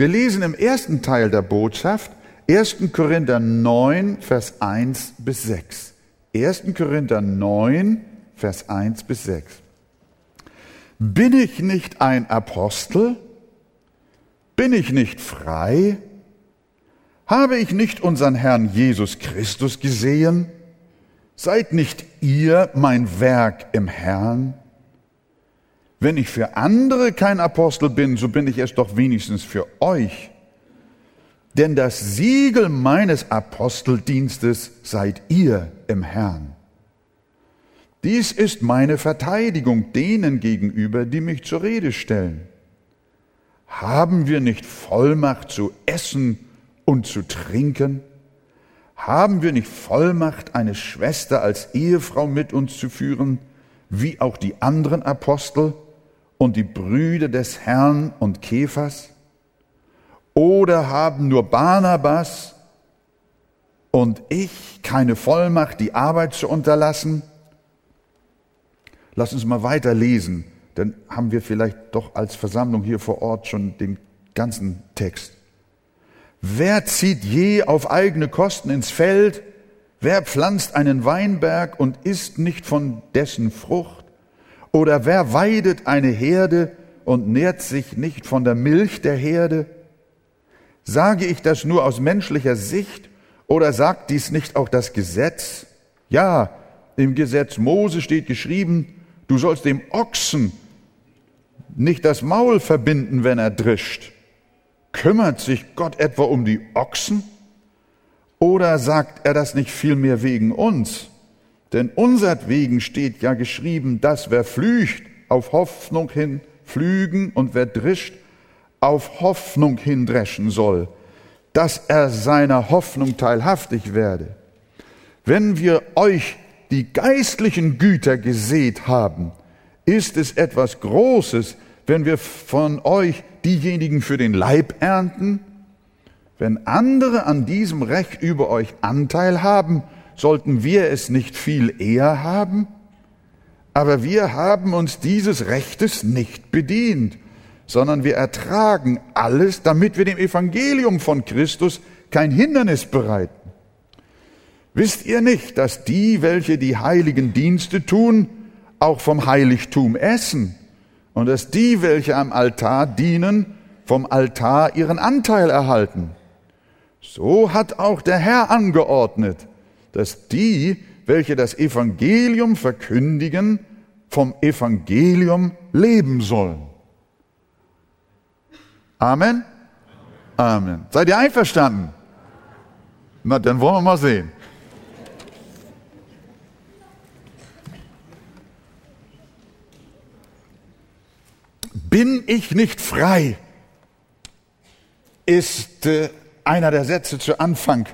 Wir lesen im ersten Teil der Botschaft 1. Korinther 9, Vers 1 bis 6. 1. Korinther 9, Vers 1 bis 6. Bin ich nicht ein Apostel? Bin ich nicht frei? Habe ich nicht unseren Herrn Jesus Christus gesehen? Seid nicht ihr mein Werk im Herrn? Wenn ich für andere kein Apostel bin, so bin ich es doch wenigstens für euch. Denn das Siegel meines Aposteldienstes seid ihr im Herrn. Dies ist meine Verteidigung denen gegenüber, die mich zur Rede stellen. Haben wir nicht Vollmacht zu essen und zu trinken? Haben wir nicht Vollmacht, eine Schwester als Ehefrau mit uns zu führen, wie auch die anderen Apostel und die Brüder des Herrn und Kephas? Oder haben nur Barnabas und ich keine Vollmacht, die Arbeit zu unterlassen? Lass uns mal weiterlesen, dann haben wir vielleicht doch als Versammlung hier vor Ort schon den ganzen Text. Wer zieht je auf eigene Kosten ins Feld? Wer pflanzt einen Weinberg und isst nicht von dessen Frucht? Oder wer weidet eine Herde und nährt sich nicht von der Milch der Herde? Sage ich das nur aus menschlicher Sicht oder sagt dies nicht auch das Gesetz? Ja, im Gesetz Mose steht geschrieben, Du sollst dem Ochsen nicht das Maul verbinden, wenn er drischt. Kümmert sich Gott etwa um die Ochsen? Oder sagt er das nicht vielmehr wegen uns? Denn unsertwegen steht ja geschrieben, dass wer flücht, auf Hoffnung hin flügen und wer drischt, auf Hoffnung hin dreschen soll, dass er seiner Hoffnung teilhaftig werde. Wenn wir euch die geistlichen Güter gesät haben, ist es etwas Großes, wenn wir von euch diejenigen für den Leib ernten? Wenn andere an diesem Recht über euch Anteil haben, sollten wir es nicht viel eher haben? Aber wir haben uns dieses Rechtes nicht bedient, sondern wir ertragen alles, damit wir dem Evangelium von Christus kein Hindernis bereiten. Wisst ihr nicht, dass die, welche die heiligen Dienste tun, auch vom Heiligtum essen und dass die, welche am Altar dienen, vom Altar ihren Anteil erhalten? So hat auch der Herr angeordnet, dass die, welche das Evangelium verkündigen, vom Evangelium leben sollen. Amen? Amen. Seid ihr einverstanden? Na, dann wollen wir mal sehen. Bin ich nicht frei? ist äh, einer der Sätze zu Anfang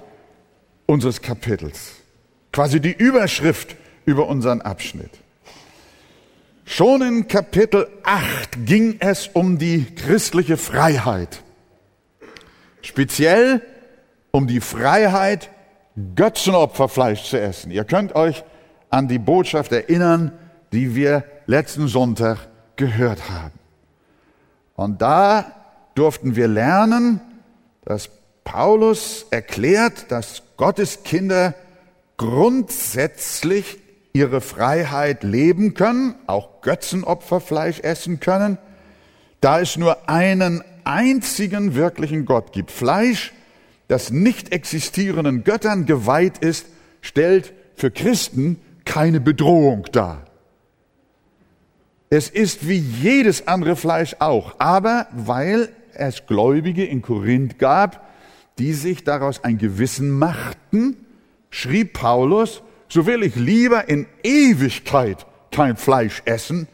unseres Kapitels. Quasi die Überschrift über unseren Abschnitt. Schon in Kapitel 8 ging es um die christliche Freiheit. Speziell um die Freiheit, Götzenopferfleisch zu essen. Ihr könnt euch an die Botschaft erinnern, die wir letzten Sonntag gehört haben. Und da durften wir lernen, dass Paulus erklärt, dass Gottes Kinder grundsätzlich ihre Freiheit leben können, auch Götzenopferfleisch essen können, da es nur einen einzigen wirklichen Gott gibt. Fleisch, das nicht existierenden Göttern geweiht ist, stellt für Christen keine Bedrohung dar. Es ist wie jedes andere Fleisch auch, aber weil es Gläubige in Korinth gab, die sich daraus ein Gewissen machten, schrieb Paulus, so will ich lieber in Ewigkeit kein Fleisch essen.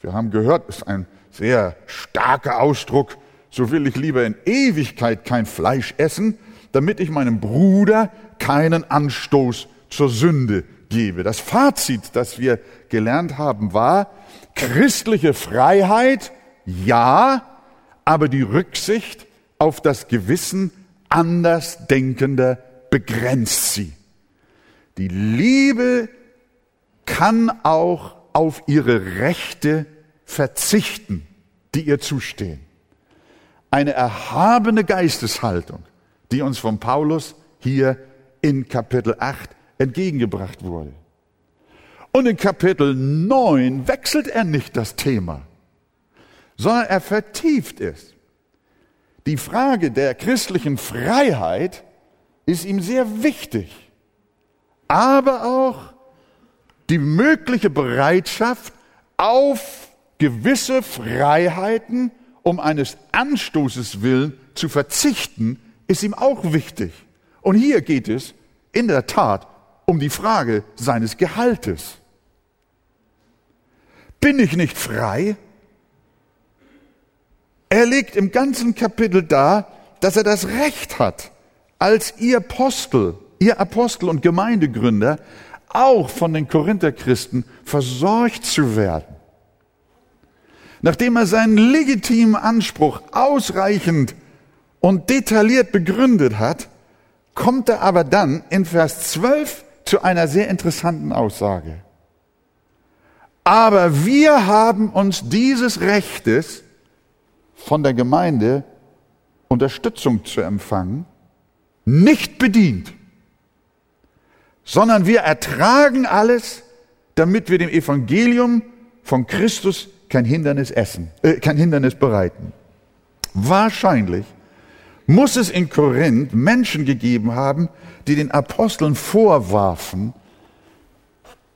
Wir haben gehört, ist ein sehr starker Ausdruck. So will ich lieber in Ewigkeit kein Fleisch essen, damit ich meinem Bruder keinen Anstoß zur Sünde gebe. Das Fazit, das wir gelernt haben, war, Christliche Freiheit, ja, aber die Rücksicht auf das Gewissen Andersdenkender begrenzt sie. Die Liebe kann auch auf ihre Rechte verzichten, die ihr zustehen. eine erhabene Geisteshaltung, die uns von Paulus hier in Kapitel 8 entgegengebracht wurde. Und in Kapitel 9 wechselt er nicht das Thema, sondern er vertieft es. Die Frage der christlichen Freiheit ist ihm sehr wichtig, aber auch die mögliche Bereitschaft, auf gewisse Freiheiten um eines Anstoßes willen zu verzichten, ist ihm auch wichtig. Und hier geht es in der Tat um die Frage seines Gehaltes. Bin ich nicht frei? Er legt im ganzen Kapitel dar, dass er das Recht hat, als ihr Apostel, ihr Apostel und Gemeindegründer, auch von den Korintherchristen versorgt zu werden. Nachdem er seinen legitimen Anspruch ausreichend und detailliert begründet hat, kommt er aber dann in Vers 12 zu einer sehr interessanten Aussage. Aber wir haben uns dieses Rechtes von der Gemeinde Unterstützung zu empfangen, nicht bedient, sondern wir ertragen alles, damit wir dem Evangelium von Christus kein Hindernis essen, äh, kein Hindernis bereiten. Wahrscheinlich muss es in Korinth Menschen gegeben haben, die den Aposteln vorwarfen,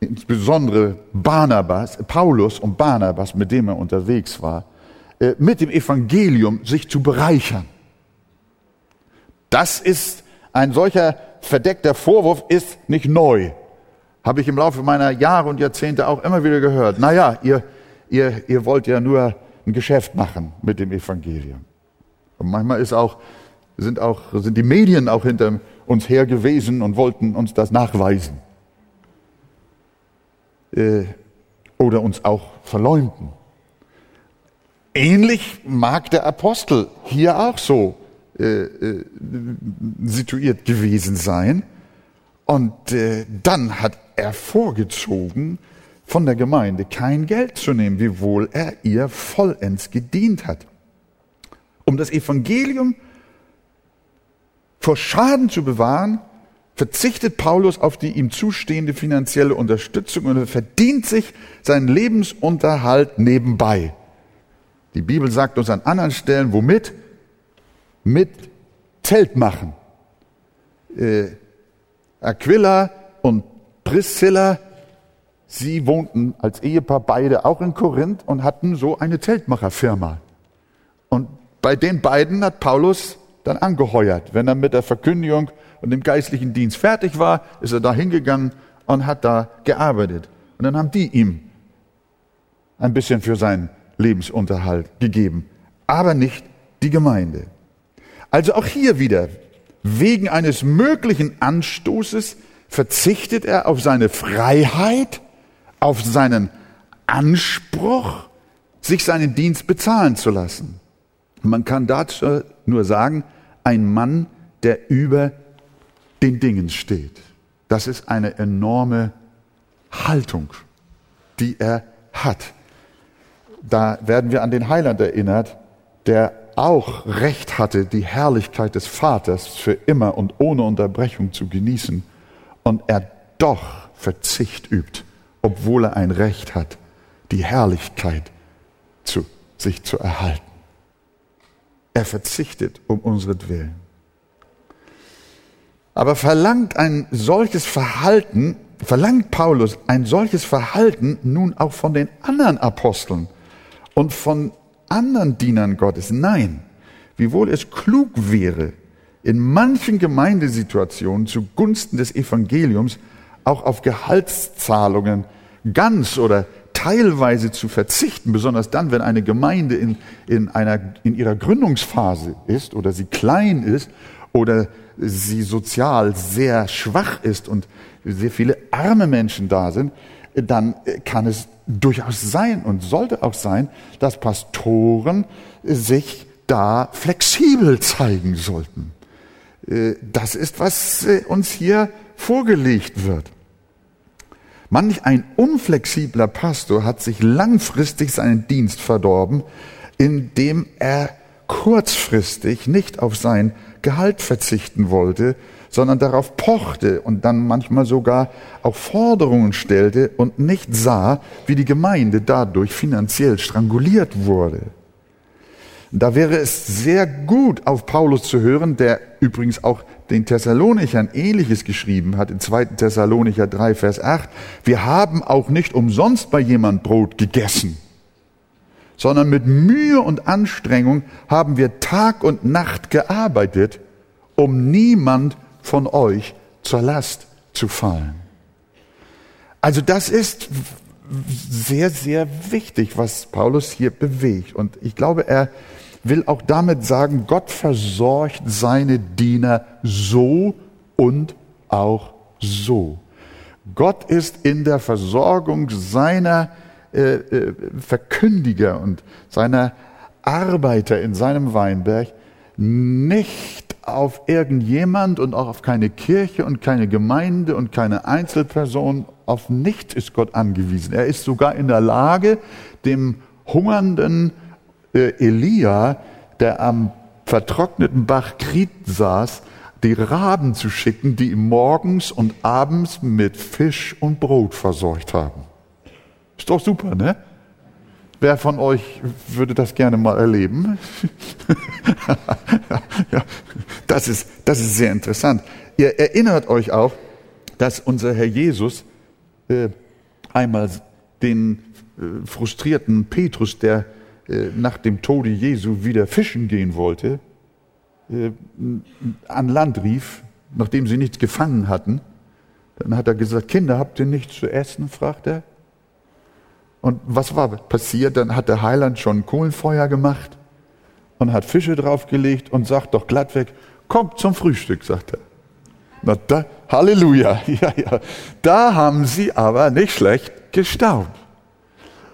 insbesondere Barnabas, Paulus und Barnabas, mit dem er unterwegs war, mit dem Evangelium sich zu bereichern. Das ist ein solcher verdeckter Vorwurf ist nicht neu. Habe ich im Laufe meiner Jahre und Jahrzehnte auch immer wieder gehört. Naja, ihr, ihr, ihr wollt ja nur ein Geschäft machen mit dem Evangelium. Und manchmal ist auch, sind, auch, sind die Medien auch hinter uns her gewesen und wollten uns das nachweisen. Äh, oder uns auch verleumden. Ähnlich mag der Apostel hier auch so äh, äh, situiert gewesen sein. Und äh, dann hat er vorgezogen, von der Gemeinde kein Geld zu nehmen, wiewohl er ihr vollends gedient hat. Um das Evangelium vor Schaden zu bewahren, verzichtet Paulus auf die ihm zustehende finanzielle Unterstützung und er verdient sich seinen Lebensunterhalt nebenbei. Die Bibel sagt uns an anderen Stellen, womit? Mit Zelt machen. Äh, Aquila und Priscilla Sie wohnten als Ehepaar beide auch in Korinth und hatten so eine Zeltmacherfirma. Und bei den beiden hat Paulus dann angeheuert. Wenn er mit der Verkündigung und dem geistlichen Dienst fertig war, ist er da hingegangen und hat da gearbeitet. Und dann haben die ihm ein bisschen für seinen Lebensunterhalt gegeben, aber nicht die Gemeinde. Also auch hier wieder, wegen eines möglichen Anstoßes verzichtet er auf seine Freiheit auf seinen Anspruch, sich seinen Dienst bezahlen zu lassen. Man kann dazu nur sagen, ein Mann, der über den Dingen steht. Das ist eine enorme Haltung, die er hat. Da werden wir an den Heiland erinnert, der auch Recht hatte, die Herrlichkeit des Vaters für immer und ohne Unterbrechung zu genießen. Und er doch Verzicht übt obwohl er ein Recht hat, die Herrlichkeit zu sich zu erhalten. Er verzichtet um unseren Aber verlangt ein solches Verhalten, verlangt Paulus ein solches Verhalten nun auch von den anderen Aposteln und von anderen Dienern Gottes? Nein, wiewohl es klug wäre, in manchen Gemeindesituationen zugunsten des Evangeliums auch auf Gehaltszahlungen ganz oder teilweise zu verzichten, besonders dann, wenn eine Gemeinde in, in, einer, in ihrer Gründungsphase ist oder sie klein ist oder sie sozial sehr schwach ist und sehr viele arme Menschen da sind, dann kann es durchaus sein und sollte auch sein, dass Pastoren sich da flexibel zeigen sollten. Äh, das ist, was äh, uns hier vorgelegt wird. Manch ein unflexibler Pastor hat sich langfristig seinen Dienst verdorben, indem er kurzfristig nicht auf sein Gehalt verzichten wollte, sondern darauf pochte und dann manchmal sogar auch Forderungen stellte und nicht sah, wie die Gemeinde dadurch finanziell stranguliert wurde. Da wäre es sehr gut, auf Paulus zu hören, der übrigens auch den Thessalonichern ähnliches geschrieben hat, in 2. Thessalonicher 3, Vers 8. Wir haben auch nicht umsonst bei jemand Brot gegessen, sondern mit Mühe und Anstrengung haben wir Tag und Nacht gearbeitet, um niemand von euch zur Last zu fallen. Also das ist sehr, sehr wichtig, was Paulus hier bewegt. Und ich glaube, er will auch damit sagen, Gott versorgt seine Diener so und auch so. Gott ist in der Versorgung seiner äh, äh, Verkündiger und seiner Arbeiter in seinem Weinberg nicht auf irgendjemand und auch auf keine Kirche und keine Gemeinde und keine Einzelperson, auf nichts ist Gott angewiesen. Er ist sogar in der Lage, dem hungernden äh, Elia, der am vertrockneten Bach Krit saß, die Raben zu schicken, die ihn morgens und abends mit Fisch und Brot versorgt haben. Ist doch super, ne? Wer von euch würde das gerne mal erleben? ja, das, ist, das ist sehr interessant. Ihr erinnert euch auch, dass unser Herr Jesus äh, einmal den äh, frustrierten Petrus, der äh, nach dem Tode Jesu wieder fischen gehen wollte, äh, an Land rief, nachdem sie nichts gefangen hatten. Dann hat er gesagt, Kinder, habt ihr nichts zu essen? fragt er. Und was war passiert? Dann hat der Heiland schon Kohlenfeuer gemacht und hat Fische draufgelegt und sagt doch glattweg, kommt zum Frühstück, sagt er. Na da, Halleluja, ja, ja. Da haben sie aber nicht schlecht gestaunt.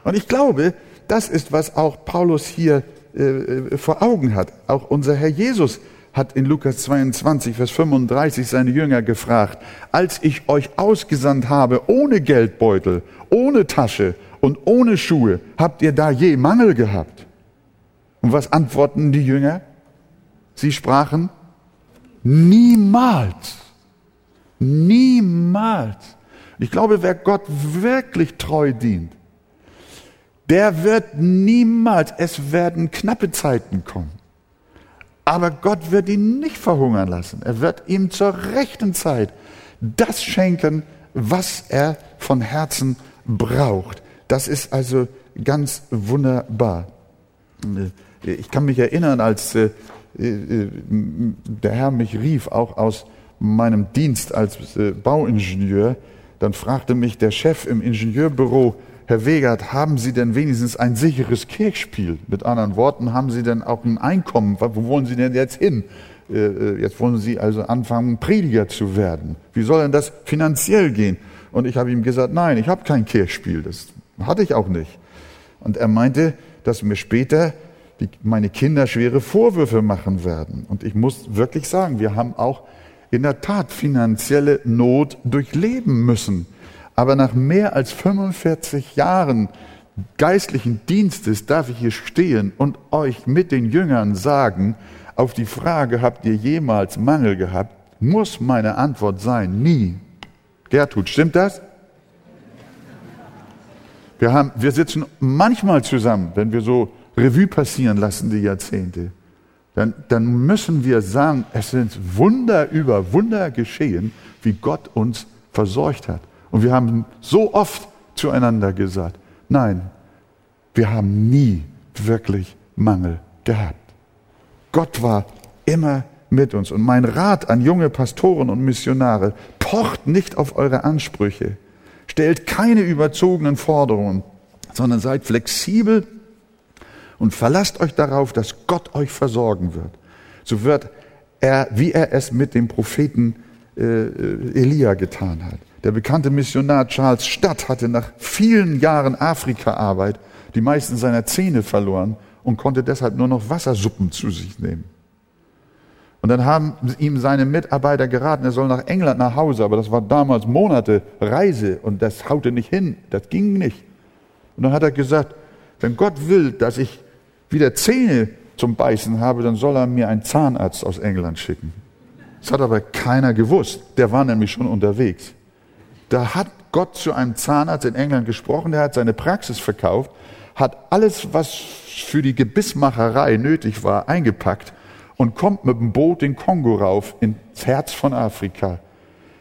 Und ich glaube, das ist, was auch Paulus hier äh, äh, vor Augen hat. Auch unser Herr Jesus hat in Lukas 22, Vers 35 seine Jünger gefragt, als ich euch ausgesandt habe, ohne Geldbeutel, ohne Tasche und ohne Schuhe, habt ihr da je Mangel gehabt? Und was antworten die Jünger? Sie sprachen, niemals, niemals. Ich glaube, wer Gott wirklich treu dient, der wird niemals, es werden knappe Zeiten kommen. Aber Gott wird ihn nicht verhungern lassen. Er wird ihm zur rechten Zeit das schenken, was er von Herzen braucht. Das ist also ganz wunderbar. Ich kann mich erinnern, als äh, äh, der Herr mich rief, auch aus meinem Dienst als äh, Bauingenieur, dann fragte mich der Chef im Ingenieurbüro, Herr Wegert, haben Sie denn wenigstens ein sicheres Kirchspiel? Mit anderen Worten, haben Sie denn auch ein Einkommen? Wo wollen Sie denn jetzt hin? Äh, äh, jetzt wollen Sie also anfangen, Prediger zu werden. Wie soll denn das finanziell gehen? Und ich habe ihm gesagt, nein, ich habe kein Kirchspiel. Das hatte ich auch nicht. Und er meinte, dass mir später die, meine Kinder schwere Vorwürfe machen werden. Und ich muss wirklich sagen, wir haben auch in der Tat finanzielle Not durchleben müssen. Aber nach mehr als 45 Jahren geistlichen Dienstes darf ich hier stehen und euch mit den Jüngern sagen, auf die Frage, habt ihr jemals Mangel gehabt, muss meine Antwort sein, nie. Gertrud, stimmt das? Wir, haben, wir sitzen manchmal zusammen, wenn wir so Revue passieren lassen, die Jahrzehnte. Dann, dann müssen wir sagen, es sind Wunder über Wunder geschehen, wie Gott uns versorgt hat. Und wir haben so oft zueinander gesagt, nein, wir haben nie wirklich Mangel gehabt. Gott war immer mit uns. Und mein Rat an junge Pastoren und Missionare, pocht nicht auf eure Ansprüche, stellt keine überzogenen Forderungen, sondern seid flexibel und verlasst euch darauf, dass Gott euch versorgen wird. So wird er, wie er es mit dem Propheten äh, Elia getan hat. Der bekannte Missionar Charles Stadt hatte nach vielen Jahren Afrikaarbeit die meisten seiner Zähne verloren und konnte deshalb nur noch Wassersuppen zu sich nehmen. Und dann haben ihm seine Mitarbeiter geraten, er soll nach England nach Hause, aber das war damals Monate Reise und das haute nicht hin, das ging nicht. Und dann hat er gesagt, wenn Gott will, dass ich wieder Zähne zum Beißen habe, dann soll er mir einen Zahnarzt aus England schicken. Das hat aber keiner gewusst. Der war nämlich schon unterwegs. Da hat Gott zu einem Zahnarzt in England gesprochen, der hat seine Praxis verkauft, hat alles, was für die Gebissmacherei nötig war, eingepackt und kommt mit dem Boot den Kongo rauf, ins Herz von Afrika.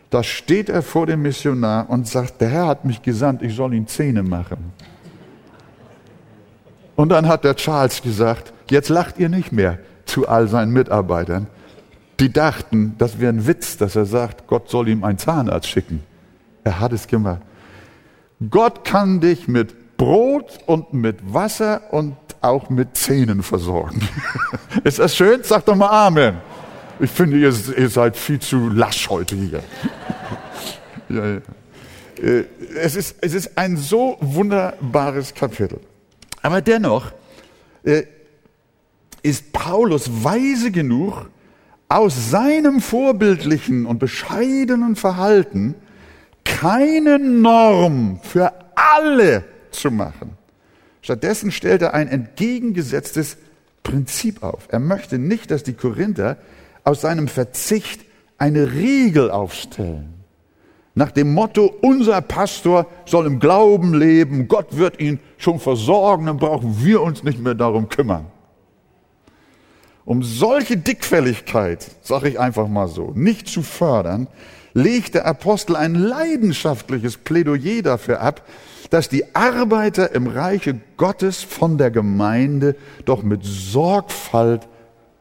Da steht er vor dem Missionar und sagt, der Herr hat mich gesandt, ich soll ihn Zähne machen. Und dann hat der Charles gesagt, jetzt lacht ihr nicht mehr zu all seinen Mitarbeitern. Die dachten, das wäre ein Witz, dass er sagt, Gott soll ihm einen Zahnarzt schicken. Er hat es gemacht. Gott kann dich mit Brot und mit Wasser und auch mit Zähnen versorgen. Ist das schön? Sag doch mal Amen. Ich finde, ihr, ihr seid viel zu lasch heute hier. ja, ja. Äh, es, ist, es ist ein so wunderbares Kapitel. Aber dennoch äh, ist Paulus weise genug, aus seinem vorbildlichen und bescheidenen Verhalten keine Norm für alle zu machen. Stattdessen stellt er ein entgegengesetztes Prinzip auf. Er möchte nicht, dass die Korinther aus seinem Verzicht eine Regel aufstellen. Nach dem Motto, unser Pastor soll im Glauben leben, Gott wird ihn schon versorgen, dann brauchen wir uns nicht mehr darum kümmern. Um solche Dickfälligkeit, sage ich einfach mal so, nicht zu fördern, legt der Apostel ein leidenschaftliches Plädoyer dafür ab, dass die Arbeiter im Reiche Gottes von der Gemeinde doch mit Sorgfalt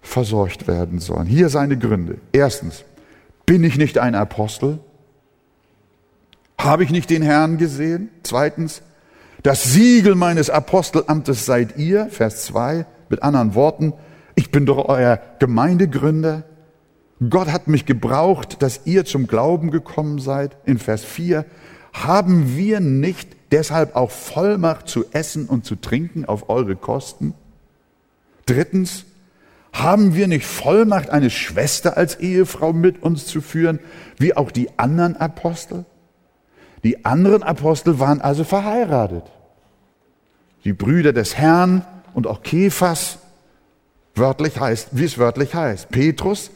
versorgt werden sollen. Hier seine Gründe. Erstens, bin ich nicht ein Apostel? Habe ich nicht den Herrn gesehen? Zweitens, das Siegel meines Apostelamtes seid ihr, Vers 2, mit anderen Worten, ich bin doch euer Gemeindegründer. Gott hat mich gebraucht, dass ihr zum Glauben gekommen seid. In Vers 4, haben wir nicht deshalb auch Vollmacht zu essen und zu trinken auf eure Kosten? Drittens, haben wir nicht Vollmacht, eine Schwester als Ehefrau mit uns zu führen, wie auch die anderen Apostel? Die anderen Apostel waren also verheiratet. Die Brüder des Herrn und auch Kephas, wörtlich heißt, wie es wörtlich heißt. Petrus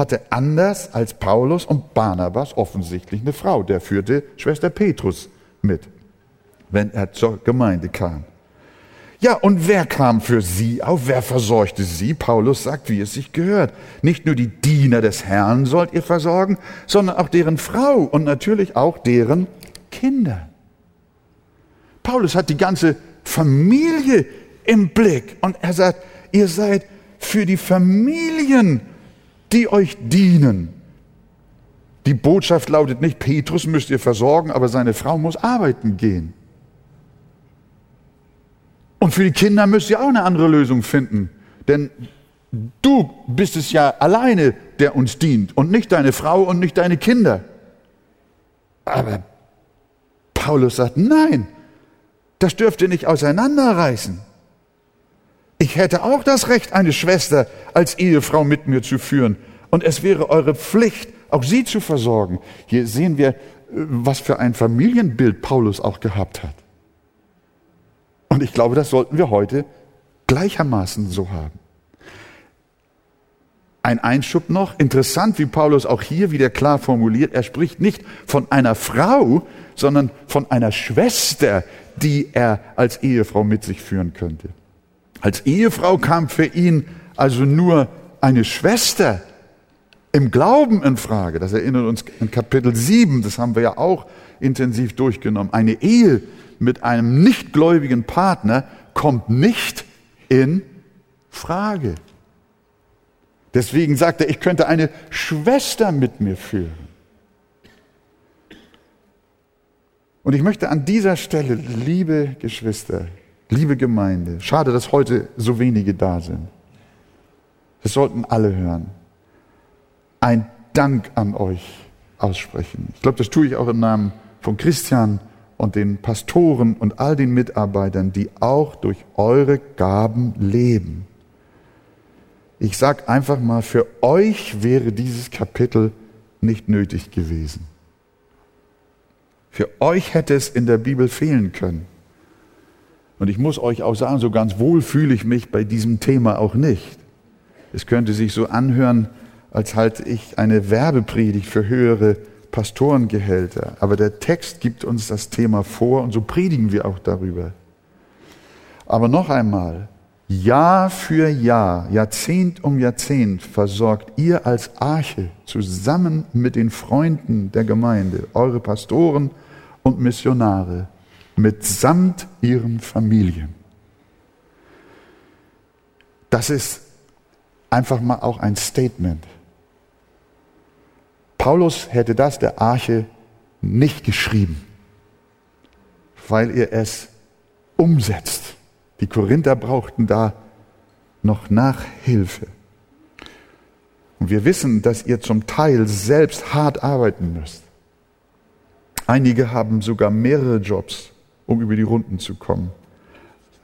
hatte anders als Paulus und Barnabas offensichtlich eine Frau. Der führte Schwester Petrus mit, wenn er zur Gemeinde kam. Ja, und wer kam für sie auf? Wer versorgte sie? Paulus sagt, wie es sich gehört. Nicht nur die Diener des Herrn sollt ihr versorgen, sondern auch deren Frau und natürlich auch deren Kinder. Paulus hat die ganze Familie im Blick und er sagt, ihr seid für die Familien, die euch dienen. Die Botschaft lautet nicht, Petrus müsst ihr versorgen, aber seine Frau muss arbeiten gehen. Und für die Kinder müsst ihr auch eine andere Lösung finden. Denn du bist es ja alleine, der uns dient und nicht deine Frau und nicht deine Kinder. Aber Paulus sagt, nein, das dürft ihr nicht auseinanderreißen. Ich hätte auch das Recht, eine Schwester als Ehefrau mit mir zu führen. Und es wäre eure Pflicht, auch sie zu versorgen. Hier sehen wir, was für ein Familienbild Paulus auch gehabt hat. Und ich glaube, das sollten wir heute gleichermaßen so haben. Ein Einschub noch, interessant, wie Paulus auch hier wieder klar formuliert, er spricht nicht von einer Frau, sondern von einer Schwester, die er als Ehefrau mit sich führen könnte. Als Ehefrau kam für ihn also nur eine Schwester im Glauben in Frage. Das erinnert uns an Kapitel 7, das haben wir ja auch intensiv durchgenommen. Eine Ehe mit einem nichtgläubigen Partner kommt nicht in Frage. Deswegen sagt er, ich könnte eine Schwester mit mir führen. Und ich möchte an dieser Stelle, liebe Geschwister, liebe Gemeinde, schade, dass heute so wenige da sind. Das sollten alle hören. Ein Dank an euch aussprechen. Ich glaube, das tue ich auch im Namen von Christian und den Pastoren und all den Mitarbeitern, die auch durch eure Gaben leben. Ich sage einfach mal, für euch wäre dieses Kapitel nicht nötig gewesen. Für euch hätte es in der Bibel fehlen können. Und ich muss euch auch sagen, so ganz wohl fühle ich mich bei diesem Thema auch nicht. Es könnte sich so anhören, als halte ich eine Werbepredigt für höhere Pastorengehälter. Aber der Text gibt uns das Thema vor und so predigen wir auch darüber. Aber noch einmal, Jahr für Jahr, Jahrzehnt um Jahrzehnt versorgt ihr als Arche zusammen mit den Freunden der Gemeinde, eure Pastoren und Missionare, mitsamt ihren Familien. Das ist einfach mal auch ein Statement. Paulus hätte das der Arche nicht geschrieben, weil er es umsetzt. Die Korinther brauchten da noch Nachhilfe. Und wir wissen, dass ihr zum Teil selbst hart arbeiten müsst. Einige haben sogar mehrere Jobs, um über die Runden zu kommen.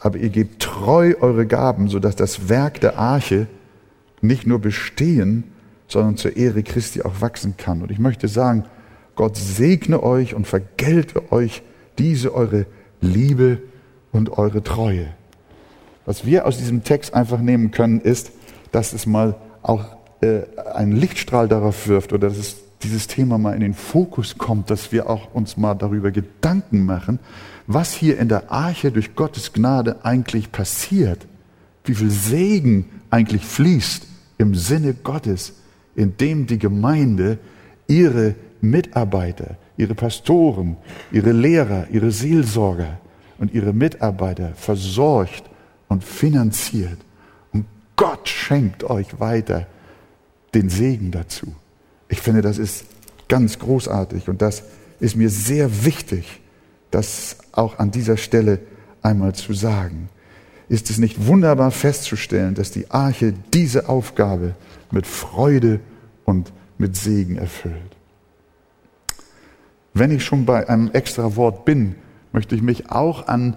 Aber ihr gebt treu eure Gaben, sodass das Werk der Arche nicht nur bestehen, sondern zur Ehre Christi auch wachsen kann. Und ich möchte sagen, Gott segne euch und vergelte euch diese eure Liebe und eure Treue. Was wir aus diesem Text einfach nehmen können, ist, dass es mal auch äh, einen Lichtstrahl darauf wirft oder dass es dieses Thema mal in den Fokus kommt, dass wir auch uns mal darüber Gedanken machen, was hier in der Arche durch Gottes Gnade eigentlich passiert, wie viel Segen eigentlich fließt im Sinne Gottes, indem die Gemeinde ihre Mitarbeiter, ihre Pastoren, ihre Lehrer, ihre Seelsorger und ihre Mitarbeiter versorgt und finanziert. Und Gott schenkt euch weiter den Segen dazu. Ich finde, das ist ganz großartig und das ist mir sehr wichtig, das auch an dieser Stelle einmal zu sagen. Ist es nicht wunderbar festzustellen, dass die Arche diese Aufgabe mit Freude und mit Segen erfüllt? Wenn ich schon bei einem extra Wort bin, möchte ich mich auch an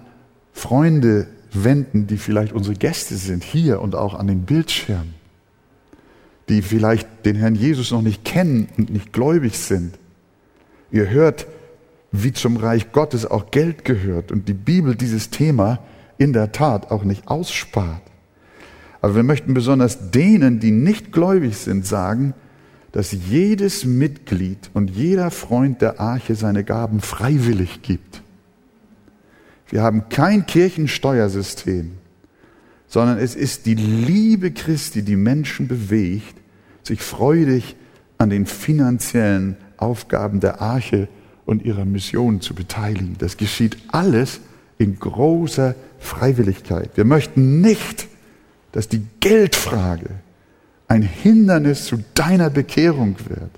Freunde wenden, die vielleicht unsere Gäste sind, hier und auch an den Bildschirmen, die vielleicht den Herrn Jesus noch nicht kennen und nicht gläubig sind. Ihr hört, wie zum Reich Gottes auch Geld gehört und die Bibel dieses Thema in der Tat auch nicht ausspart. Aber wir möchten besonders denen, die nicht gläubig sind, sagen, dass jedes Mitglied und jeder Freund der Arche seine Gaben freiwillig gibt. Wir haben kein Kirchensteuersystem, sondern es ist die Liebe Christi, die Menschen bewegt, sich freudig an den finanziellen Aufgaben der Arche und ihrer Mission zu beteiligen. Das geschieht alles in großer Freiwilligkeit. Wir möchten nicht, dass die Geldfrage ein Hindernis zu deiner Bekehrung wird.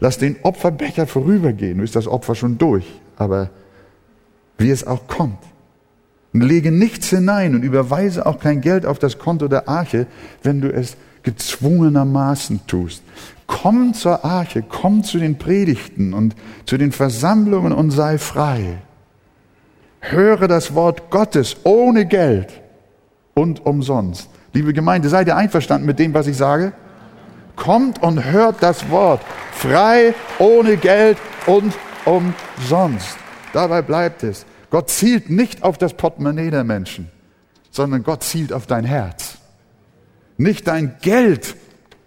Lass den Opferbecher vorübergehen, nun ist das Opfer schon durch, aber wie es auch kommt. Und lege nichts hinein und überweise auch kein Geld auf das Konto der Arche, wenn du es gezwungenermaßen tust. Komm zur Arche, komm zu den Predigten und zu den Versammlungen und sei frei. Höre das Wort Gottes ohne Geld und umsonst. Liebe Gemeinde, seid ihr einverstanden mit dem, was ich sage? Kommt und hört das Wort frei, ohne Geld und umsonst. Dabei bleibt es. Gott zielt nicht auf das Portemonnaie der Menschen, sondern Gott zielt auf dein Herz. Nicht dein Geld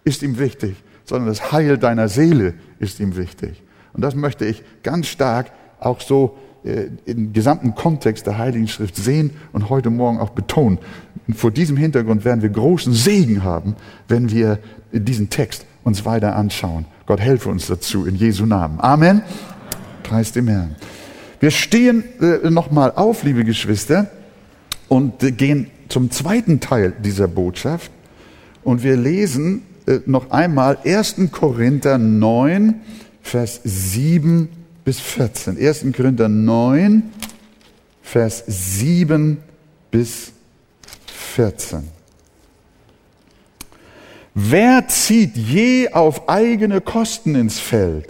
ist ihm wichtig, sondern das Heil deiner Seele ist ihm wichtig. Und das möchte ich ganz stark auch so äh, im gesamten Kontext der Heiligen Schrift sehen und heute Morgen auch betonen. Und vor diesem Hintergrund werden wir großen Segen haben, wenn wir diesen Text uns weiter anschauen. Gott helfe uns dazu in Jesu Namen. Amen. Preis dem Herrn. Wir stehen äh, nochmal auf, liebe Geschwister, und äh, gehen zum zweiten Teil dieser Botschaft. Und wir lesen äh, noch einmal 1. Korinther 9, Vers 7 bis 14. 1. Korinther 9, Vers 7 bis 14. Wer zieht je auf eigene Kosten ins Feld?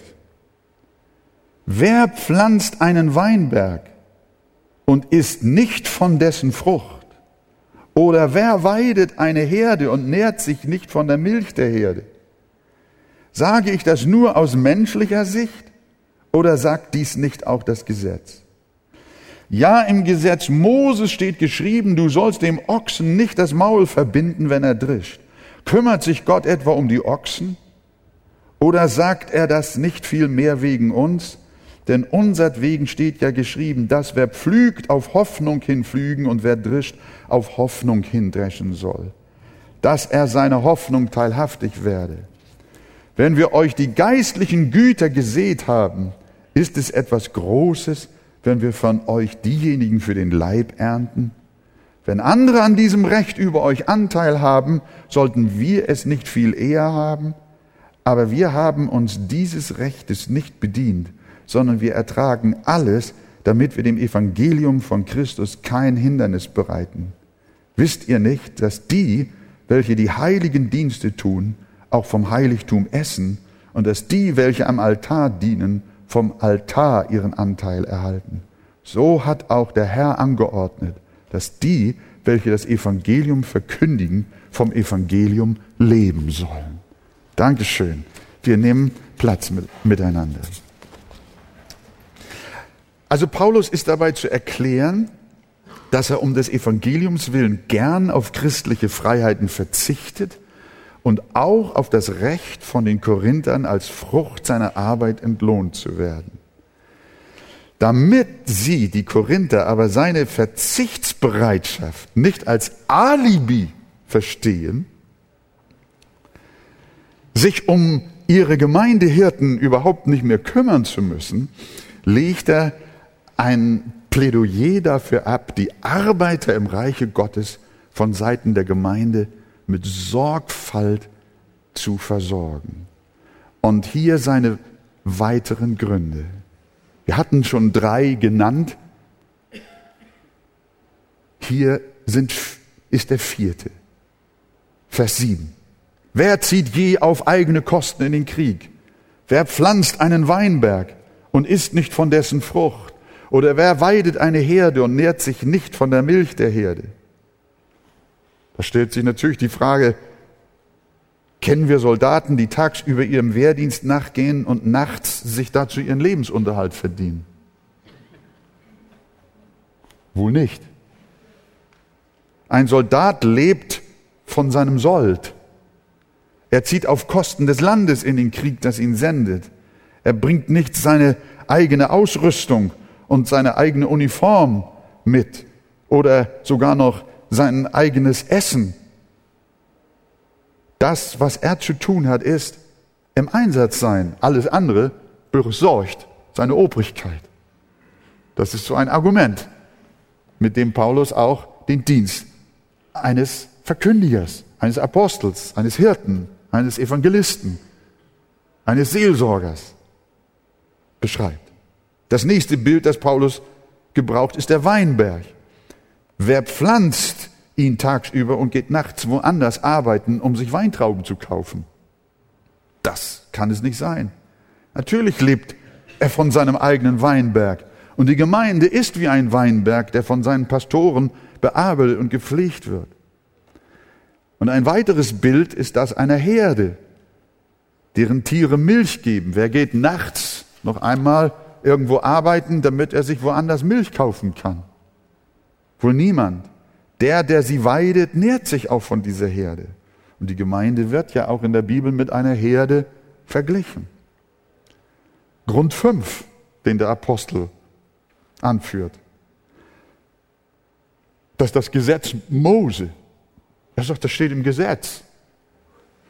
Wer pflanzt einen Weinberg und isst nicht von dessen Frucht? Oder wer weidet eine Herde und nährt sich nicht von der Milch der Herde? Sage ich das nur aus menschlicher Sicht oder sagt dies nicht auch das Gesetz? Ja, im Gesetz Moses steht geschrieben, du sollst dem Ochsen nicht das Maul verbinden, wenn er drischt. Kümmert sich Gott etwa um die Ochsen? Oder sagt er das nicht viel mehr wegen uns? Denn unsertwegen steht ja geschrieben, dass wer pflügt, auf Hoffnung hinflügen und wer drischt, auf Hoffnung hindreschen soll. Dass er seine Hoffnung teilhaftig werde. Wenn wir euch die geistlichen Güter gesät haben, ist es etwas Großes, wenn wir von euch diejenigen für den Leib ernten? Wenn andere an diesem Recht über euch Anteil haben, sollten wir es nicht viel eher haben? Aber wir haben uns dieses Rechtes nicht bedient, sondern wir ertragen alles, damit wir dem Evangelium von Christus kein Hindernis bereiten. Wisst ihr nicht, dass die, welche die heiligen Dienste tun, auch vom Heiligtum essen und dass die, welche am Altar dienen, vom Altar ihren Anteil erhalten? So hat auch der Herr angeordnet, dass die, welche das Evangelium verkündigen, vom Evangelium leben sollen. Dankeschön. Wir nehmen Platz mit, miteinander. Also Paulus ist dabei zu erklären, dass er um des Evangeliums willen gern auf christliche Freiheiten verzichtet und auch auf das Recht von den Korinthern als Frucht seiner Arbeit entlohnt zu werden. Damit sie, die Korinther, aber seine Verzichtsbereitschaft nicht als Alibi verstehen, sich um ihre Gemeindehirten überhaupt nicht mehr kümmern zu müssen, legt er ein Plädoyer dafür ab, die Arbeiter im Reiche Gottes von Seiten der Gemeinde mit Sorgfalt zu versorgen. Und hier seine weiteren Gründe. Wir hatten schon drei genannt. Hier sind, ist der vierte. Vers 7. Wer zieht je auf eigene Kosten in den Krieg? Wer pflanzt einen Weinberg und isst nicht von dessen Frucht? Oder wer weidet eine Herde und nährt sich nicht von der Milch der Herde? Da stellt sich natürlich die Frage, kennen wir Soldaten, die tagsüber ihrem Wehrdienst nachgehen und nachts sich dazu ihren Lebensunterhalt verdienen? Wohl nicht. Ein Soldat lebt von seinem Sold. Er zieht auf Kosten des Landes in den Krieg, das ihn sendet. Er bringt nicht seine eigene Ausrüstung und seine eigene Uniform mit oder sogar noch sein eigenes Essen. Das, was er zu tun hat, ist im Einsatz sein. Alles andere besorgt seine Obrigkeit. Das ist so ein Argument, mit dem Paulus auch den Dienst eines Verkündigers, eines Apostels, eines Hirten, eines Evangelisten, eines Seelsorgers beschreibt. Das nächste Bild, das Paulus gebraucht, ist der Weinberg. Wer pflanzt ihn tagsüber und geht nachts woanders arbeiten, um sich Weintrauben zu kaufen? Das kann es nicht sein. Natürlich lebt er von seinem eigenen Weinberg. Und die Gemeinde ist wie ein Weinberg, der von seinen Pastoren bearbeitet und gepflegt wird. Und ein weiteres Bild ist das einer Herde, deren Tiere Milch geben. Wer geht nachts noch einmal irgendwo arbeiten, damit er sich woanders Milch kaufen kann? Wohl niemand. Der, der sie weidet, nährt sich auch von dieser Herde. Und die Gemeinde wird ja auch in der Bibel mit einer Herde verglichen. Grund 5, den der Apostel anführt, dass das Gesetz Mose er sagt, das steht im Gesetz.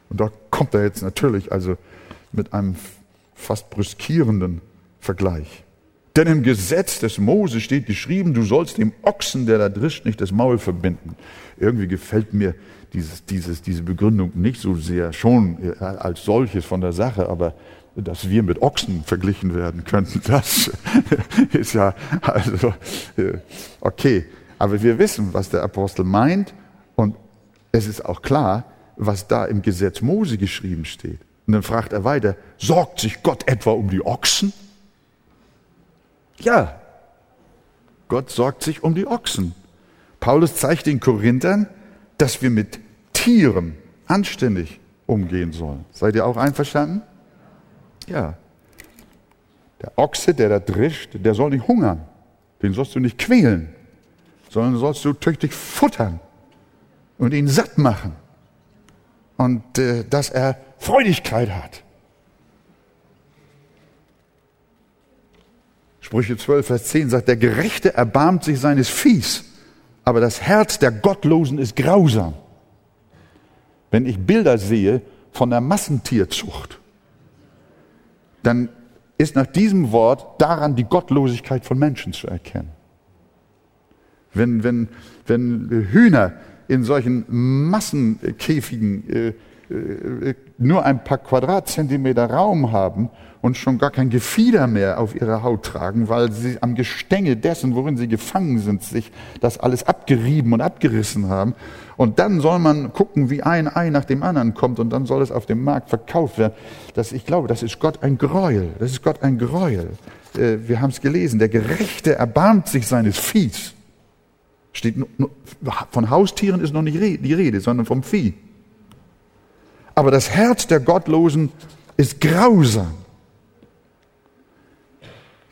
Und da kommt er jetzt natürlich also mit einem fast brüskierenden Vergleich. Denn im Gesetz des Mose steht geschrieben, du sollst dem Ochsen, der da drischt, nicht das Maul verbinden. Irgendwie gefällt mir dieses, dieses, diese Begründung nicht so sehr, schon äh, als solches von der Sache, aber dass wir mit Ochsen verglichen werden könnten, das ist ja, also, äh, okay. Aber wir wissen, was der Apostel meint und es ist auch klar, was da im Gesetz Mose geschrieben steht. Und dann fragt er weiter, sorgt sich Gott etwa um die Ochsen? Ja, Gott sorgt sich um die Ochsen. Paulus zeigt den Korinthern, dass wir mit Tieren anständig umgehen sollen. Seid ihr auch einverstanden? Ja. Der Ochse, der da drischt, der soll nicht hungern. Den sollst du nicht quälen, sondern sollst du tüchtig futtern und ihn satt machen. Und äh, dass er Freudigkeit hat. Sprüche 12, Vers 10 sagt, der Gerechte erbarmt sich seines Viehs, aber das Herz der Gottlosen ist grausam. Wenn ich Bilder sehe von der Massentierzucht, dann ist nach diesem Wort daran die Gottlosigkeit von Menschen zu erkennen. Wenn, wenn, wenn Hühner in solchen Massenkäfigen äh, äh, nur ein paar Quadratzentimeter Raum haben und schon gar kein Gefieder mehr auf ihrer Haut tragen, weil sie am Gestänge dessen, worin sie gefangen sind, sich das alles abgerieben und abgerissen haben. Und dann soll man gucken, wie ein Ei nach dem anderen kommt und dann soll es auf dem Markt verkauft werden. Das, ich glaube, das ist Gott ein Gräuel. Das ist Gott ein Gräuel. Äh, wir haben es gelesen. Der Gerechte erbarmt sich seines Viehs. Steht, von Haustieren ist noch nicht die Rede, sondern vom Vieh. Aber das Herz der Gottlosen ist grausam.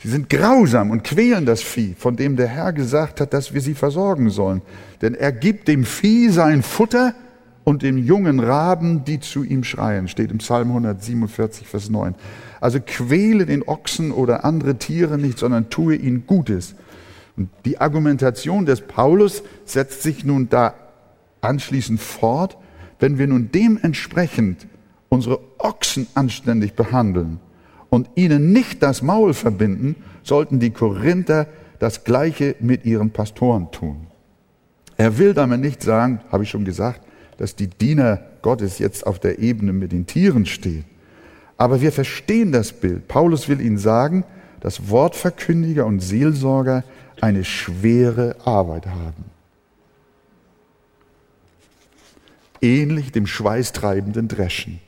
Sie sind grausam und quälen das Vieh, von dem der Herr gesagt hat, dass wir sie versorgen sollen. Denn er gibt dem Vieh sein Futter und dem jungen Raben, die zu ihm schreien, steht im Psalm 147, Vers 9. Also quäle den Ochsen oder andere Tiere nicht, sondern tue ihnen Gutes. Und die Argumentation des Paulus setzt sich nun da anschließend fort, wenn wir nun dementsprechend unsere Ochsen anständig behandeln und ihnen nicht das Maul verbinden, sollten die Korinther das Gleiche mit ihren Pastoren tun. Er will damit nicht sagen, habe ich schon gesagt, dass die Diener Gottes jetzt auf der Ebene mit den Tieren stehen. Aber wir verstehen das Bild. Paulus will ihnen sagen, dass Wortverkündiger und Seelsorger eine schwere Arbeit haben. Ähnlich dem schweißtreibenden Dreschen.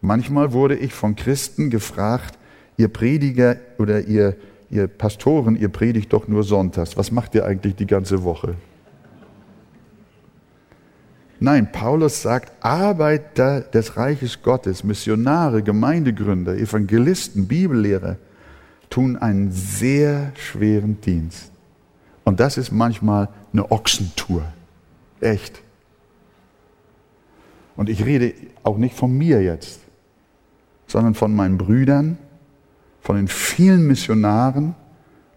Manchmal wurde ich von Christen gefragt, ihr Prediger oder ihr, ihr Pastoren, ihr predigt doch nur sonntags. Was macht ihr eigentlich die ganze Woche? Nein, Paulus sagt, Arbeiter des Reiches Gottes, Missionare, Gemeindegründer, Evangelisten, Bibellehrer tun einen sehr schweren Dienst. Und das ist manchmal eine Ochsentour. Echt. Und ich rede auch nicht von mir jetzt sondern von meinen Brüdern, von den vielen Missionaren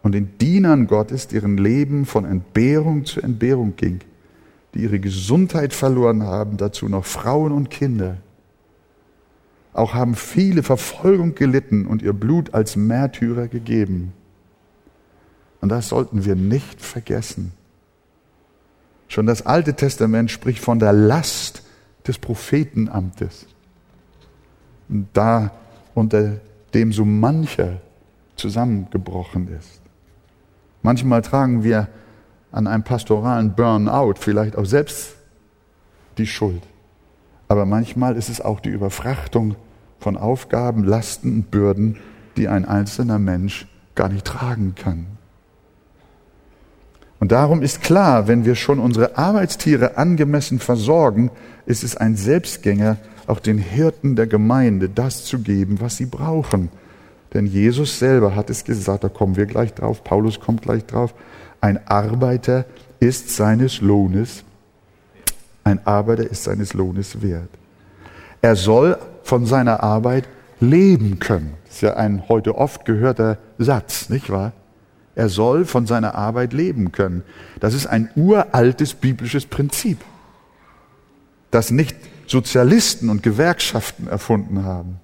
und den Dienern Gottes, deren Leben von Entbehrung zu Entbehrung ging, die ihre Gesundheit verloren haben, dazu noch Frauen und Kinder. Auch haben viele Verfolgung gelitten und ihr Blut als Märtyrer gegeben. Und das sollten wir nicht vergessen. Schon das Alte Testament spricht von der Last des Prophetenamtes da unter dem so mancher zusammengebrochen ist. Manchmal tragen wir an einem pastoralen Burnout vielleicht auch selbst die Schuld. Aber manchmal ist es auch die Überfrachtung von Aufgaben, Lasten und Bürden, die ein einzelner Mensch gar nicht tragen kann. Und darum ist klar, wenn wir schon unsere Arbeitstiere angemessen versorgen, ist es ein Selbstgänger, auch den Hirten der Gemeinde das zu geben, was sie brauchen. Denn Jesus selber hat es gesagt, da kommen wir gleich drauf, Paulus kommt gleich drauf, ein Arbeiter ist seines Lohnes, ein Arbeiter ist seines Lohnes wert. Er soll von seiner Arbeit leben können. Das ist ja ein heute oft gehörter Satz, nicht wahr? Er soll von seiner Arbeit leben können. Das ist ein uraltes biblisches Prinzip, das nicht Sozialisten und Gewerkschaften erfunden haben.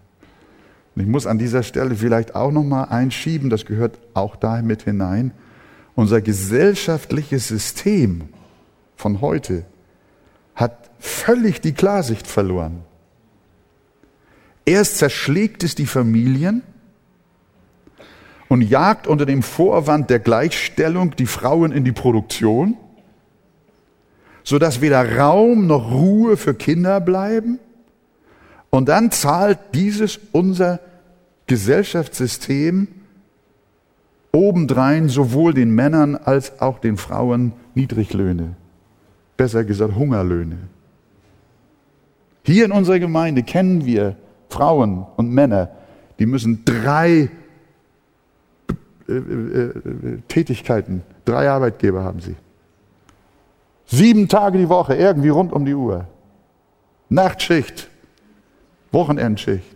Und ich muss an dieser Stelle vielleicht auch noch mal einschieben, das gehört auch da mit hinein. Unser gesellschaftliches System von heute hat völlig die Klarsicht verloren. Erst zerschlägt es die Familien und jagt unter dem Vorwand der Gleichstellung die Frauen in die Produktion sodass weder Raum noch Ruhe für Kinder bleiben. Und dann zahlt dieses unser Gesellschaftssystem obendrein sowohl den Männern als auch den Frauen Niedriglöhne, besser gesagt Hungerlöhne. Hier in unserer Gemeinde kennen wir Frauen und Männer, die müssen drei äh, äh, Tätigkeiten. Drei Arbeitgeber haben sie. Sieben Tage die Woche, irgendwie rund um die Uhr. Nachtschicht, Wochenendschicht.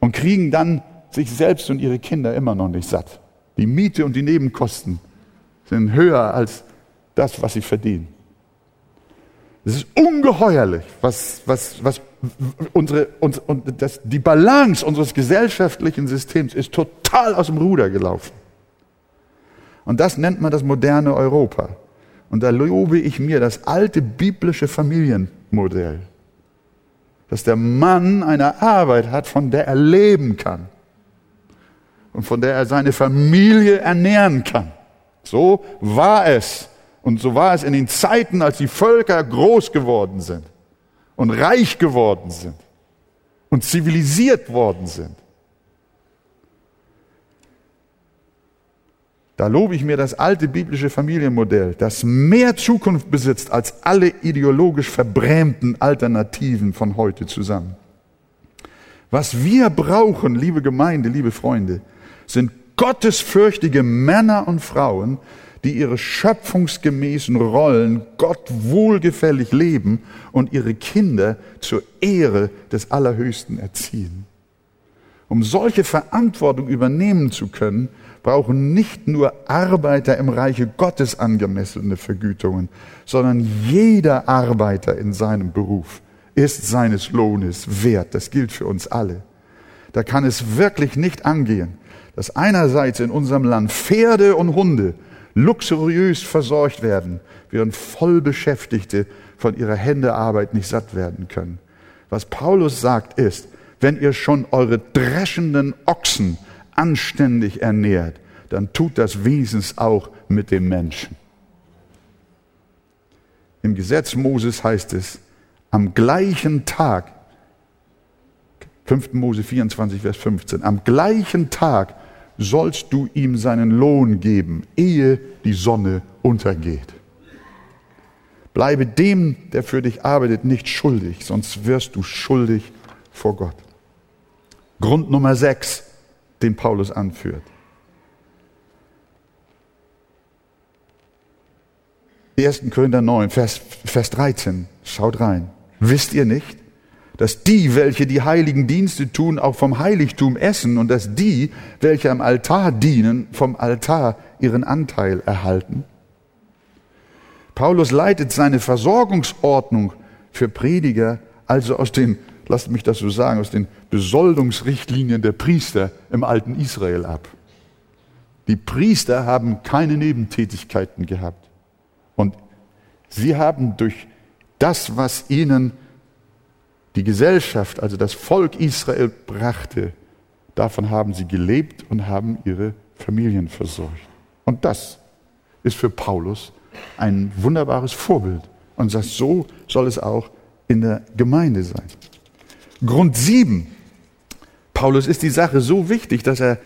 Und kriegen dann sich selbst und ihre Kinder immer noch nicht satt. Die Miete und die Nebenkosten sind höher als das, was sie verdienen. Es ist ungeheuerlich, was, was, was unsere, uns, und das, die Balance unseres gesellschaftlichen Systems ist total aus dem Ruder gelaufen. Und das nennt man das moderne Europa. Und da lobe ich mir das alte biblische Familienmodell, dass der Mann eine Arbeit hat, von der er leben kann und von der er seine Familie ernähren kann. So war es. Und so war es in den Zeiten, als die Völker groß geworden sind und reich geworden sind und zivilisiert worden sind. Da lobe ich mir das alte biblische Familienmodell, das mehr Zukunft besitzt als alle ideologisch verbrämten Alternativen von heute zusammen. Was wir brauchen, liebe Gemeinde, liebe Freunde, sind gottesfürchtige Männer und Frauen, die ihre schöpfungsgemäßen Rollen Gott wohlgefällig leben und ihre Kinder zur Ehre des Allerhöchsten erziehen. Um solche Verantwortung übernehmen zu können, brauchen nicht nur Arbeiter im Reiche Gottes angemessene Vergütungen, sondern jeder Arbeiter in seinem Beruf ist seines Lohnes wert. Das gilt für uns alle. Da kann es wirklich nicht angehen, dass einerseits in unserem Land Pferde und Hunde luxuriös versorgt werden, während Vollbeschäftigte von ihrer Händearbeit nicht satt werden können. Was Paulus sagt ist, wenn ihr schon eure dreschenden Ochsen anständig ernährt, dann tut das wenigstens auch mit dem Menschen. Im Gesetz Moses heißt es, am gleichen Tag, 5. Mose 24, Vers 15, am gleichen Tag sollst du ihm seinen Lohn geben, ehe die Sonne untergeht. Bleibe dem, der für dich arbeitet, nicht schuldig, sonst wirst du schuldig vor Gott. Grund Nummer 6 den Paulus anführt. 1. Korinther 9, Vers, Vers 13. Schaut rein. Wisst ihr nicht, dass die, welche die heiligen Dienste tun, auch vom Heiligtum essen und dass die, welche am Altar dienen, vom Altar ihren Anteil erhalten? Paulus leitet seine Versorgungsordnung für Prediger also aus den lasst mich das so sagen, aus den Besoldungsrichtlinien der Priester im alten Israel ab. Die Priester haben keine Nebentätigkeiten gehabt. Und sie haben durch das, was ihnen die Gesellschaft, also das Volk Israel brachte, davon haben sie gelebt und haben ihre Familien versorgt. Und das ist für Paulus ein wunderbares Vorbild. Und sagt, so soll es auch in der Gemeinde sein. Grund sieben. Paulus ist die Sache so wichtig, dass er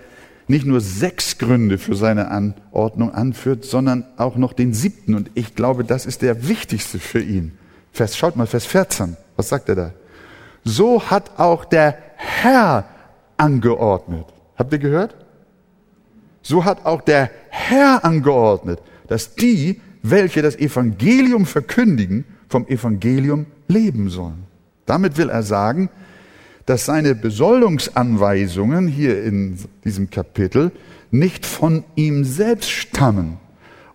nicht nur sechs Gründe für seine Anordnung anführt, sondern auch noch den siebten. Und ich glaube, das ist der wichtigste für ihn. Vers, schaut mal, Vers 14. Was sagt er da? So hat auch der Herr angeordnet. Habt ihr gehört? So hat auch der Herr angeordnet, dass die, welche das Evangelium verkündigen, vom Evangelium leben sollen. Damit will er sagen, dass seine Besoldungsanweisungen hier in diesem Kapitel nicht von ihm selbst stammen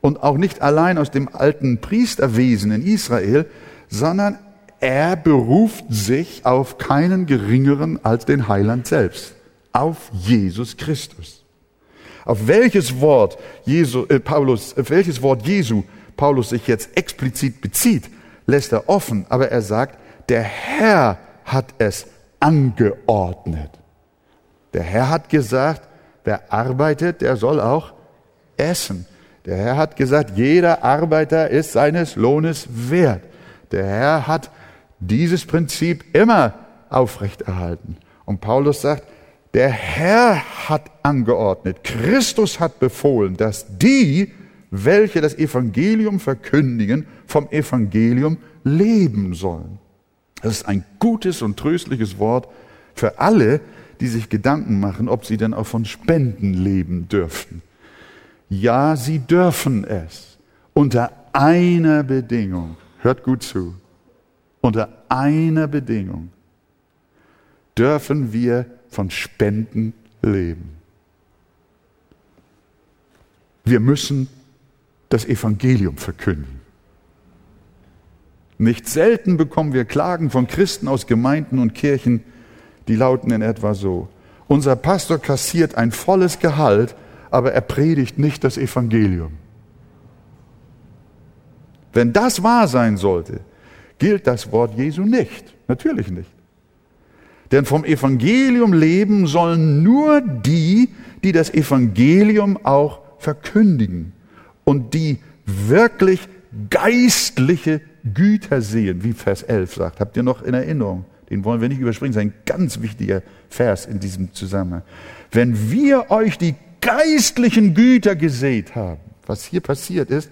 und auch nicht allein aus dem alten Priesterwesen in Israel, sondern er beruft sich auf keinen geringeren als den Heiland selbst, auf Jesus Christus. Auf welches Wort Jesu, äh, Paulus, auf welches Wort Jesu Paulus sich jetzt explizit bezieht, lässt er offen, aber er sagt, der Herr hat es angeordnet. Der Herr hat gesagt, wer arbeitet, der soll auch essen. Der Herr hat gesagt, jeder Arbeiter ist seines Lohnes wert. Der Herr hat dieses Prinzip immer aufrechterhalten. Und Paulus sagt, der Herr hat angeordnet, Christus hat befohlen, dass die, welche das Evangelium verkündigen, vom Evangelium leben sollen. Das ist ein gutes und tröstliches Wort für alle, die sich Gedanken machen, ob sie denn auch von Spenden leben dürfen. Ja, sie dürfen es. Unter einer Bedingung. Hört gut zu. Unter einer Bedingung dürfen wir von Spenden leben. Wir müssen das Evangelium verkünden. Nicht selten bekommen wir Klagen von Christen aus Gemeinden und Kirchen, die lauten in etwa so, unser Pastor kassiert ein volles Gehalt, aber er predigt nicht das Evangelium. Wenn das wahr sein sollte, gilt das Wort Jesu nicht. Natürlich nicht. Denn vom Evangelium leben sollen nur die, die das Evangelium auch verkündigen und die wirklich geistliche Güter sehen, wie Vers 11 sagt. Habt ihr noch in Erinnerung? Den wollen wir nicht überspringen, das ist ein ganz wichtiger Vers in diesem Zusammenhang. Wenn wir euch die geistlichen Güter gesät haben, was hier passiert ist,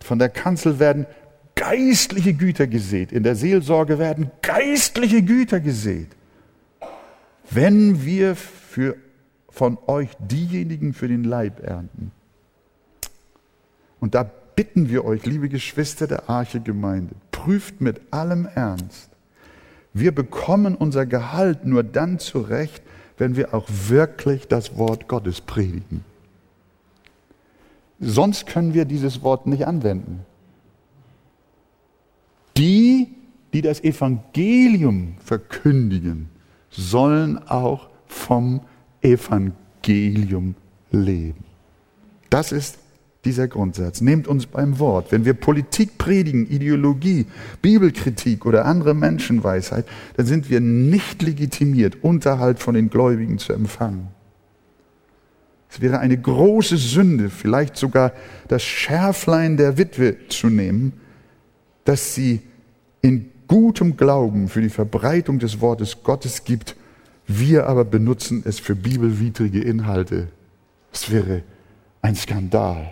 von der Kanzel werden geistliche Güter gesät, in der Seelsorge werden geistliche Güter gesät. Wenn wir für, von euch diejenigen für den Leib ernten, und da bitten wir euch, liebe Geschwister der Arche Gemeinde, prüft mit allem Ernst. Wir bekommen unser Gehalt nur dann zurecht, wenn wir auch wirklich das Wort Gottes predigen. Sonst können wir dieses Wort nicht anwenden. Die, die das Evangelium verkündigen, sollen auch vom Evangelium leben. Das ist dieser Grundsatz. Nehmt uns beim Wort. Wenn wir Politik predigen, Ideologie, Bibelkritik oder andere Menschenweisheit, dann sind wir nicht legitimiert, Unterhalt von den Gläubigen zu empfangen. Es wäre eine große Sünde, vielleicht sogar das Schärflein der Witwe zu nehmen, dass sie in gutem Glauben für die Verbreitung des Wortes Gottes gibt, wir aber benutzen es für bibelwidrige Inhalte. Es wäre ein Skandal.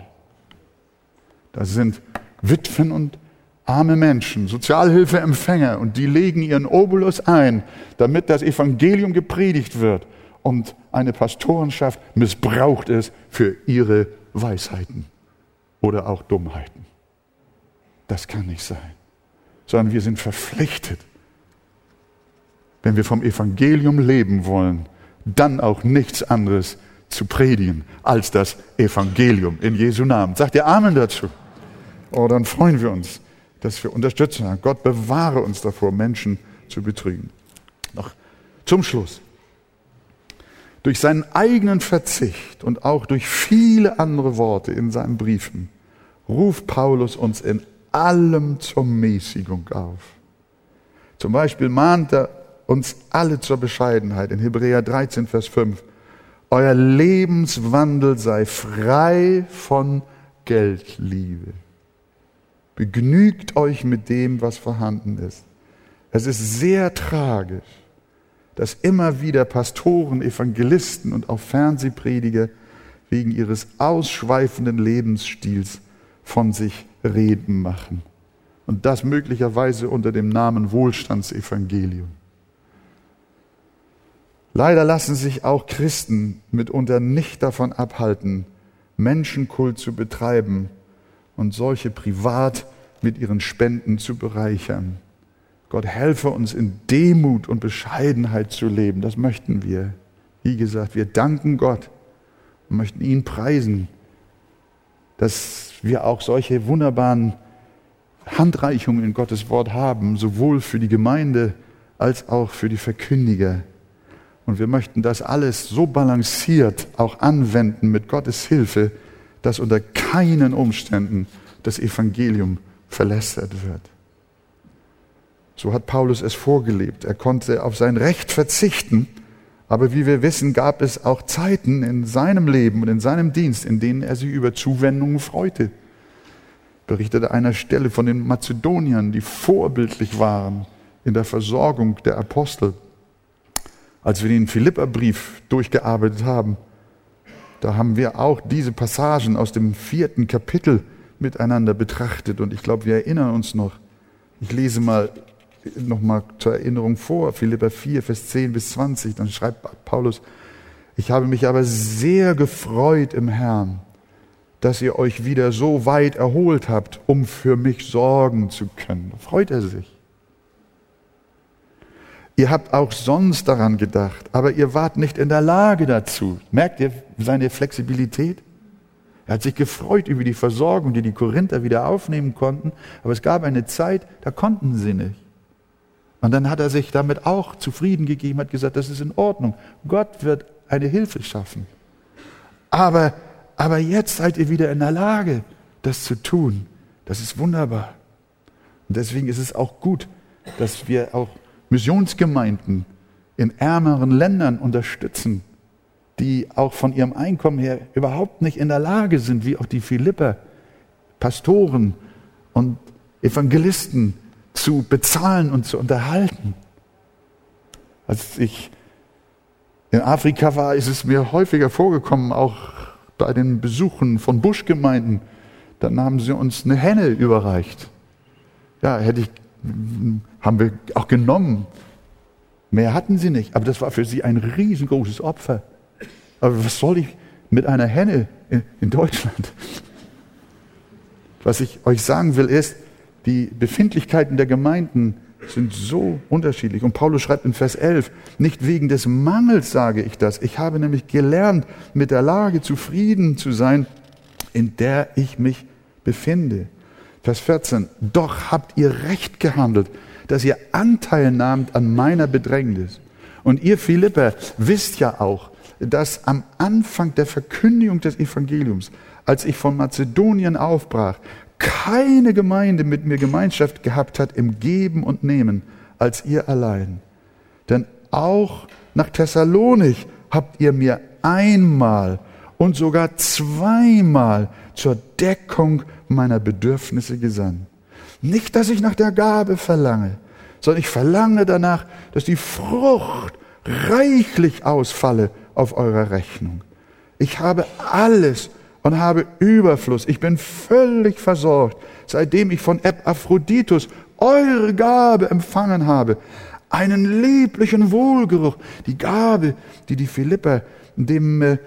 Da sind Witwen und arme Menschen, Sozialhilfeempfänger und die legen ihren Obolus ein, damit das Evangelium gepredigt wird und eine Pastorenschaft missbraucht es für ihre Weisheiten oder auch Dummheiten. Das kann nicht sein, sondern wir sind verpflichtet, wenn wir vom Evangelium leben wollen, dann auch nichts anderes zu predigen als das Evangelium in Jesu Namen. Sagt ihr Amen dazu? Oh, dann freuen wir uns, dass wir unterstützen. Gott bewahre uns davor, Menschen zu betrügen. Noch zum Schluss. Durch seinen eigenen Verzicht und auch durch viele andere Worte in seinen Briefen ruft Paulus uns in allem zur Mäßigung auf. Zum Beispiel mahnt er uns alle zur Bescheidenheit in Hebräer 13, Vers 5. Euer Lebenswandel sei frei von Geldliebe. Begnügt euch mit dem, was vorhanden ist. Es ist sehr tragisch, dass immer wieder Pastoren, Evangelisten und auch Fernsehprediger wegen ihres ausschweifenden Lebensstils von sich reden machen. Und das möglicherweise unter dem Namen Wohlstandsevangelium. Leider lassen sich auch Christen mitunter nicht davon abhalten, Menschenkult zu betreiben und solche privat mit ihren Spenden zu bereichern. Gott helfe uns in Demut und Bescheidenheit zu leben. Das möchten wir. Wie gesagt, wir danken Gott und möchten ihn preisen, dass wir auch solche wunderbaren Handreichungen in Gottes Wort haben, sowohl für die Gemeinde als auch für die Verkündiger. Und wir möchten das alles so balanciert auch anwenden mit Gottes Hilfe, dass unter keinen Umständen das Evangelium verlästert wird. So hat Paulus es vorgelebt. Er konnte auf sein Recht verzichten, aber wie wir wissen, gab es auch Zeiten in seinem Leben und in seinem Dienst, in denen er sich über Zuwendungen freute. Berichtete einer Stelle von den Mazedoniern, die vorbildlich waren in der Versorgung der Apostel. Als wir den Philipperbrief durchgearbeitet haben, da haben wir auch diese Passagen aus dem vierten Kapitel miteinander betrachtet und ich glaube, wir erinnern uns noch. Ich lese mal nochmal zur Erinnerung vor, Philippa 4, Vers 10 bis 20, dann schreibt Paulus, ich habe mich aber sehr gefreut im Herrn, dass ihr euch wieder so weit erholt habt, um für mich sorgen zu können. Da freut er sich. Ihr habt auch sonst daran gedacht, aber ihr wart nicht in der Lage dazu. Merkt ihr seine Flexibilität? Er hat sich gefreut über die Versorgung, die die Korinther wieder aufnehmen konnten, aber es gab eine Zeit, da konnten sie nicht. Und dann hat er sich damit auch zufrieden gegeben, hat gesagt, das ist in Ordnung. Gott wird eine Hilfe schaffen. Aber, aber jetzt seid ihr wieder in der Lage, das zu tun. Das ist wunderbar. Und deswegen ist es auch gut, dass wir auch Missionsgemeinden in ärmeren Ländern unterstützen, die auch von ihrem Einkommen her überhaupt nicht in der Lage sind, wie auch die Philipper, Pastoren und Evangelisten zu bezahlen und zu unterhalten. Als ich in Afrika war, ist es mir häufiger vorgekommen, auch bei den Besuchen von Buschgemeinden, dann haben sie uns eine Henne überreicht. Ja, hätte ich, haben wir auch genommen. Mehr hatten sie nicht, aber das war für sie ein riesengroßes Opfer. Aber was soll ich mit einer Henne in, in Deutschland? Was ich euch sagen will, ist, die Befindlichkeiten der Gemeinden sind so unterschiedlich. Und Paulus schreibt in Vers 11, nicht wegen des Mangels sage ich das. Ich habe nämlich gelernt, mit der Lage zufrieden zu sein, in der ich mich befinde. Vers 14, doch habt ihr recht gehandelt, dass ihr Anteil nahmt an meiner Bedrängnis. Und ihr Philipper wisst ja auch, dass am Anfang der Verkündigung des Evangeliums, als ich von Mazedonien aufbrach, keine Gemeinde mit mir Gemeinschaft gehabt hat im Geben und Nehmen als ihr allein. Denn auch nach Thessalonich habt ihr mir einmal und sogar zweimal zur Deckung meiner Bedürfnisse gesandt. Nicht, dass ich nach der Gabe verlange, sondern ich verlange danach, dass die Frucht reichlich ausfalle auf eurer Rechnung. Ich habe alles und habe Überfluss. Ich bin völlig versorgt, seitdem ich von Epaphroditus eure Gabe empfangen habe. Einen lieblichen Wohlgeruch. Die Gabe, die die Philipper dem äh,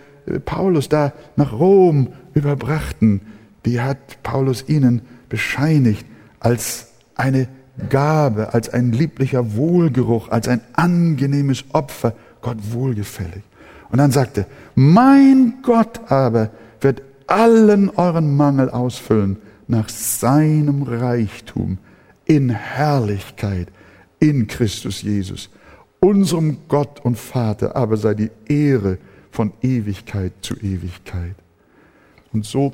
Paulus da nach Rom überbrachten, die hat Paulus ihnen bescheinigt als eine Gabe, als ein lieblicher Wohlgeruch, als ein angenehmes Opfer, Gott wohlgefällig. Und dann sagte, mein Gott aber wird allen euren Mangel ausfüllen nach seinem Reichtum in Herrlichkeit in Christus Jesus. Unserem Gott und Vater aber sei die Ehre von Ewigkeit zu Ewigkeit. Und so,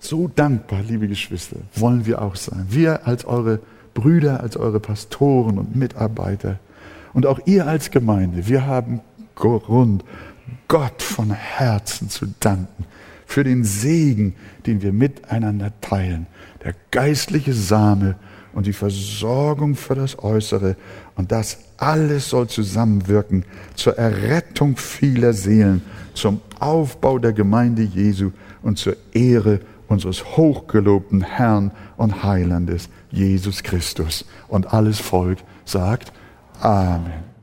so dankbar, liebe Geschwister, wollen wir auch sein. Wir als eure Brüder, als eure Pastoren und Mitarbeiter und auch ihr als Gemeinde, wir haben Grund, Gott von Herzen zu danken für den Segen, den wir miteinander teilen. Der geistliche Same und die Versorgung für das Äußere. Und das alles soll zusammenwirken zur Errettung vieler Seelen, zum Aufbau der Gemeinde Jesu und zur Ehre unseres hochgelobten Herrn und Heilandes, Jesus Christus. Und alles Volk sagt Amen.